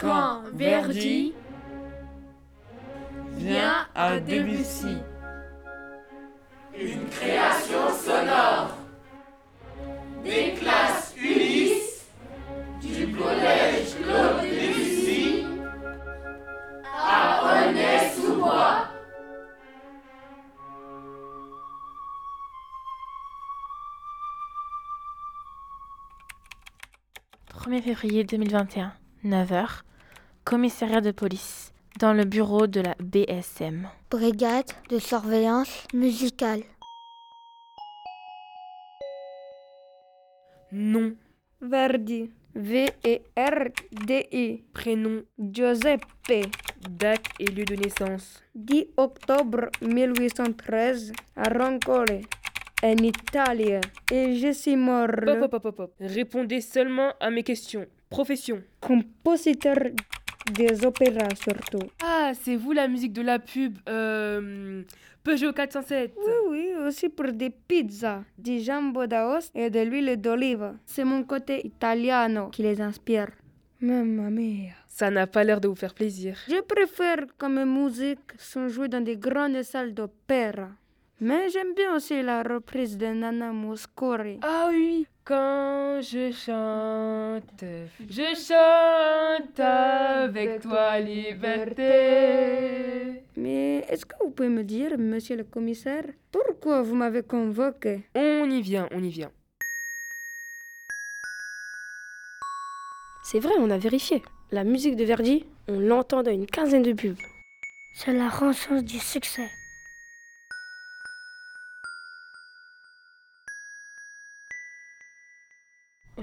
Quand Verdi vient à Debussy. Une création sonore des classes Ulysse du collège Claude Debussy à Aulnay-sous-Bois. 1er février 2021, 9h, commissariat de police, dans le bureau de la BSM. Brigade de surveillance musicale. Nom. Verdi. V-E-R-D-I. Prénom. Giuseppe. Date et lieu de naissance. 10 octobre 1813 à Roncole, en Italie. Et je suis mort. Hop, hop, hop, hop, hop. Répondez seulement à mes questions. Profession. Compositeur des opéras surtout. Ah, c'est vous la musique de la pub. Euh, Peugeot 407. Oui, oui, aussi pour des pizzas, du jambon d'os et de l'huile d'olive. C'est mon côté italiano qui les inspire. Mamma mia. Ça n'a pas l'air de vous faire plaisir. Je préfère que mes musiques sont jouées dans des grandes salles d'opéra. Mais j'aime bien aussi la reprise de Nana Mouskouri. Ah oui, quand je chante, je chante avec toi liberté. Mais est-ce que vous pouvez me dire, monsieur le commissaire, pourquoi vous m'avez convoqué? On y vient, on y vient. C'est vrai, on a vérifié. La musique de Verdi, on l'entend dans une quinzaine de pubs. C'est la rançon du succès.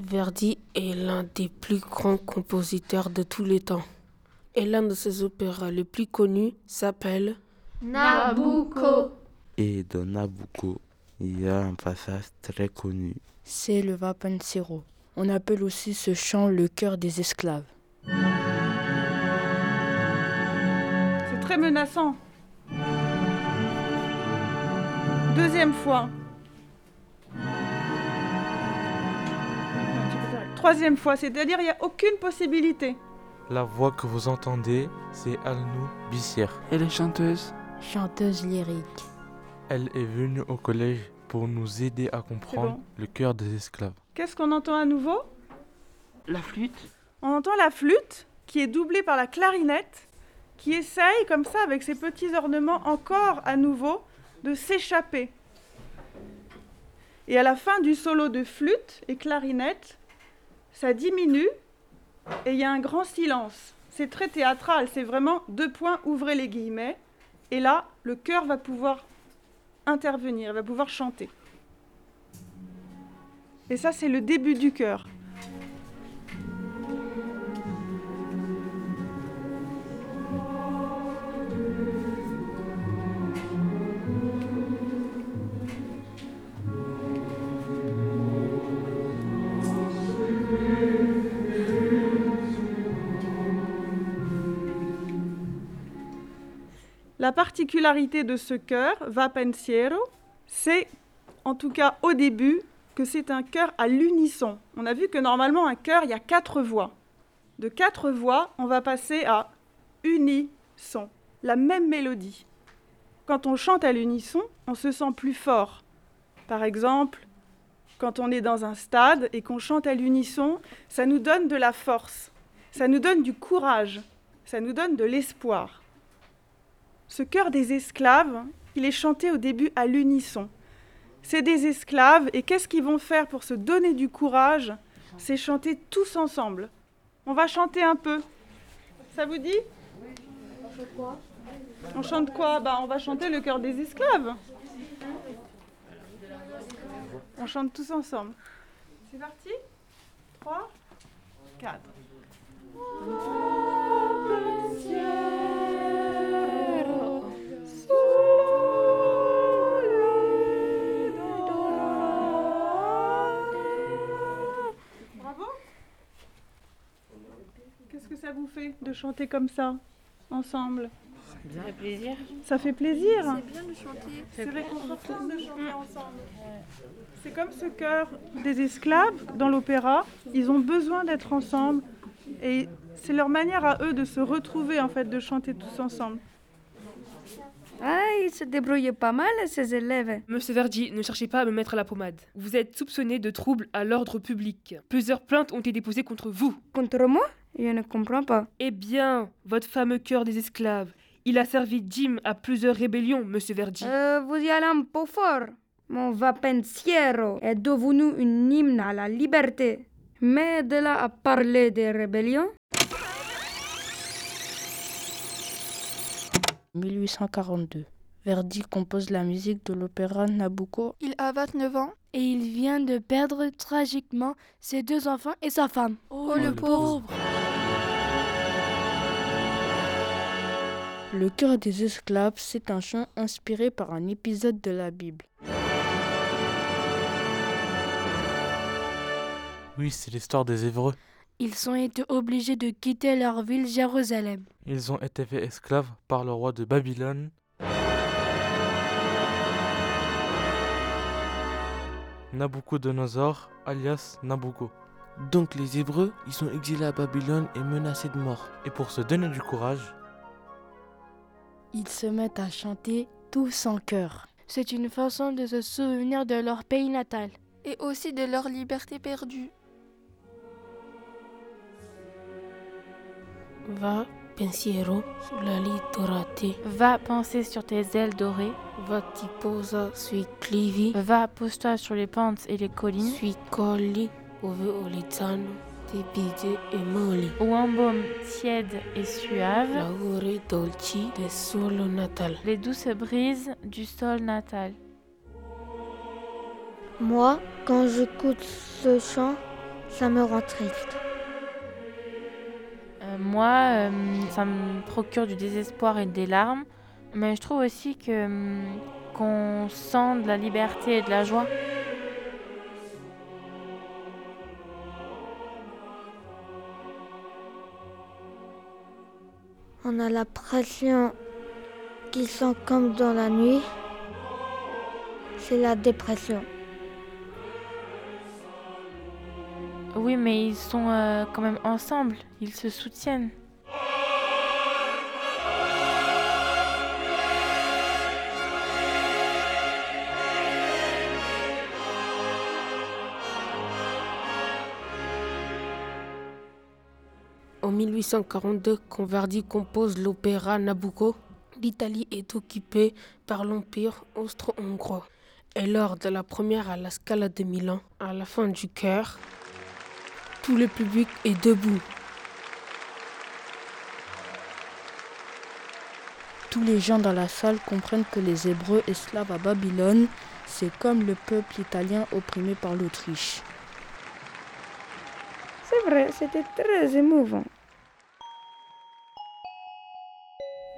Verdi est l'un des plus grands compositeurs de tous les temps. Et l'un de ses opéras les plus connus s'appelle Nabucco. Et dans Nabucco, il y a un passage très connu. C'est le Vapensiero. On appelle aussi ce chant le cœur des esclaves. C'est très menaçant. Deuxième fois. Troisième fois, c'est-à-dire il n'y a aucune possibilité. La voix que vous entendez, c'est Alnou Bissière. Elle est chanteuse Chanteuse lyrique. Elle est venue au collège pour nous aider à comprendre bon. le cœur des esclaves. Qu'est-ce qu'on entend à nouveau? La flûte On entend la flûte qui est doublée par la clarinette qui essaye comme ça avec ses petits ornements encore à nouveau de s'échapper. Et à la fin du solo de flûte et clarinette, ça diminue et il y a un grand silence. C'est très théâtral, c'est vraiment deux points, ouvrez les guillemets. Et là, le chœur va pouvoir intervenir, va pouvoir chanter. Et ça, c'est le début du chœur. La particularité de ce chœur, Va Pensiero, c'est, en tout cas au début, que c'est un chœur à l'unisson. On a vu que normalement un chœur, il y a quatre voix. De quatre voix, on va passer à unisson, la même mélodie. Quand on chante à l'unisson, on se sent plus fort. Par exemple, quand on est dans un stade et qu'on chante à l'unisson, ça nous donne de la force, ça nous donne du courage, ça nous donne de l'espoir. Ce chœur des esclaves, il est chanté au début à l'unisson. C'est des esclaves et qu'est-ce qu'ils vont faire pour se donner du courage? C'est chanter tous ensemble. On va chanter un peu. Ça vous dit? On chante quoi? Bah, On va chanter le chœur des esclaves. On chante tous ensemble. C'est parti? 3, 4. Vous fait de chanter comme ça, ensemble Ça fait plaisir. Ça fait plaisir C'est bien de chanter. C'est réconfortant de chanter ensemble. C'est comme ce chœur des esclaves dans l'opéra. Ils ont besoin d'être ensemble et C'est leur manière à eux de se retrouver, en fait, de chanter tous ensemble. Ah, ils se débrouillent pas mal, ces élèves. Monsieur Verdi, ne cherchez pas à me mettre à la pommade. Vous êtes soupçonné de troubles à l'ordre public. Plusieurs plaintes ont été déposées contre vous. Contre moi? Je ne comprends pas. Eh bien, votre fameux cœur des esclaves. Il a servi Jim à plusieurs rébellions, monsieur Verdi. Euh, vous y allez un peu fort. Mon vapensiero est devenu une hymne à la liberté. Mais de là à parler des rébellions 1842. Verdi compose la musique de l'opéra Nabucco. Il a 29 ans. Et il vient de perdre tragiquement ses deux enfants et sa femme. Oh, le pauvre Le cœur des esclaves, c'est un chant inspiré par un épisode de la Bible. Oui, c'est l'histoire des Hébreux. Ils ont été obligés de quitter leur ville Jérusalem. Ils ont été faits esclaves par le roi de Babylone. Nabucodonosor, alias Nabucco. Donc les Hébreux, ils sont exilés à Babylone et menacés de mort. Et pour se donner du courage, Ils se mettent à chanter tous en chœur. C'est une façon de se souvenir de leur pays natal. Et aussi de leur liberté perdue. Va, pensiero, sulla litorate. Va penser sur tes ailes dorées. Va ti posa sui clivi. Va pose-toi sur les pentes et les collines. Sui colli, ove tepide. Où un baume tiède et suave. Dolci del suolo natal. Les douces brises du sol natal. Moi, quand j'écoute ce chant, ça me rend triste. Euh, moi, euh, ça me procure du désespoir et des larmes. Mais je trouve aussi que euh, qu'on sent de la liberté et de la joie. On a l'impression qu'ils sont comme dans la nuit. C'est la dépression. Oui, mais ils sont euh, quand même ensemble. Ils se soutiennent. En 1842, quand Verdi compose l'opéra Nabucco, l'Italie est occupée par l'Empire austro-hongrois. Et lors de la première à la Scala de Milan, à la fin du chœur, tout le public est debout. Tous les gens dans la salle comprennent que les Hébreux esclaves à Babylone, c'est comme le peuple italien opprimé par l'Autriche. C'est vrai, c'était très émouvant.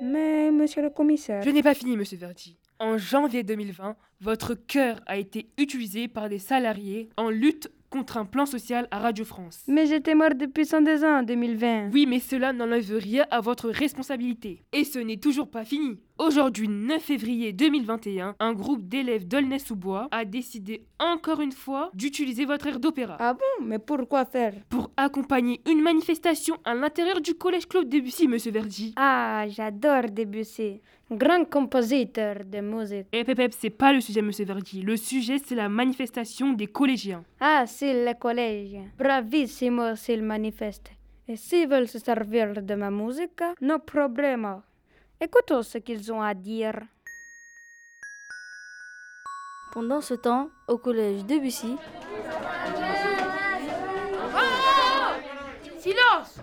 Mais, monsieur le commissaire. Je n'ai pas fini, monsieur Verdi. En janvier 2020, votre cœur a été utilisé par des salariés en lutte contre un plan social à Radio France. Mais j'étais mort depuis 102 ans en 2020. Oui, mais cela n'enlève rien à votre responsabilité. Et ce n'est toujours pas fini. Aujourd'hui, 9 février 2021, un groupe d'élèves d'Aulnay-sous-Bois a décidé encore une fois d'utiliser votre air d'opéra. Ah bon? Mais pourquoi faire? Pour accompagner une manifestation à l'intérieur du collège Claude Debussy, monsieur Verdi. Ah, j'adore Debussy. Grand compositeur de musique. Eh pep, c'est pas le sujet, monsieur Verdi. Le sujet, c'est la manifestation des collégiens. Ah, c'est le collège. Bravissimo s'ils manifestent. Et s'ils veulent se servir de ma musique, no problème. Écoutons ce qu'ils ont à dire. Pendant ce temps, au collège Debussy, Silence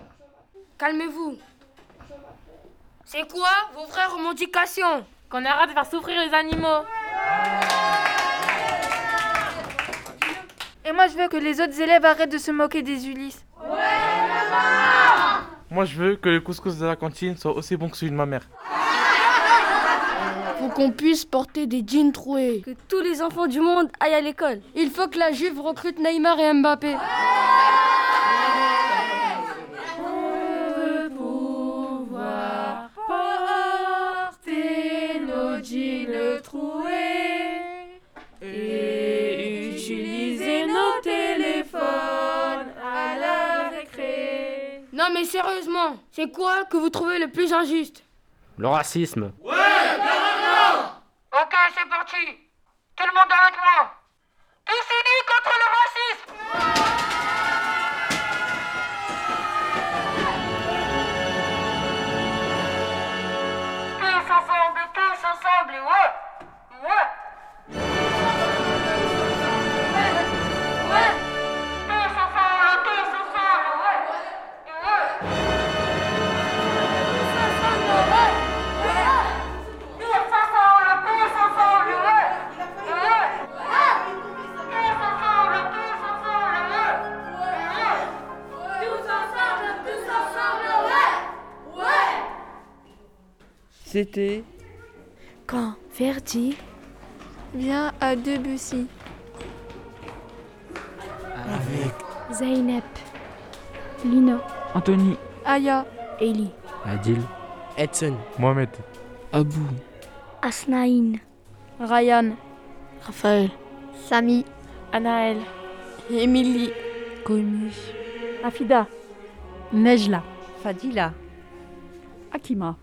Calmez-vous. C'est quoi vos vraies revendications? Qu'on arrête de faire souffrir les animaux. Et moi, je veux que les autres élèves arrêtent de se moquer des Ulysses. moi je veux que le couscous de la cantine soit aussi bon que celui de ma mère. Qu'on puisse porter des jeans troués. que tous les enfants du monde aillent à l'école. Il faut que la Juve recrute Neymar et Mbappé. pouvoir porter nos jeans troués et utiliser nos téléphones à la récré. Non, mais sérieusement, c'est quoi que vous trouvez le plus injuste? Le racisme. Tout le monde avec moi. Tous unis contre le racisme. C'était Quand Verdi vient à Debussy. Avec Zeynep, Lino, Anthony, Aya, Eli, Adil. Edson, Mohamed. Abou, Asnaïn, Ryan, Raphaël, Samy, Anaël, Émilie, Afida, Nejla, Fadila, Akima.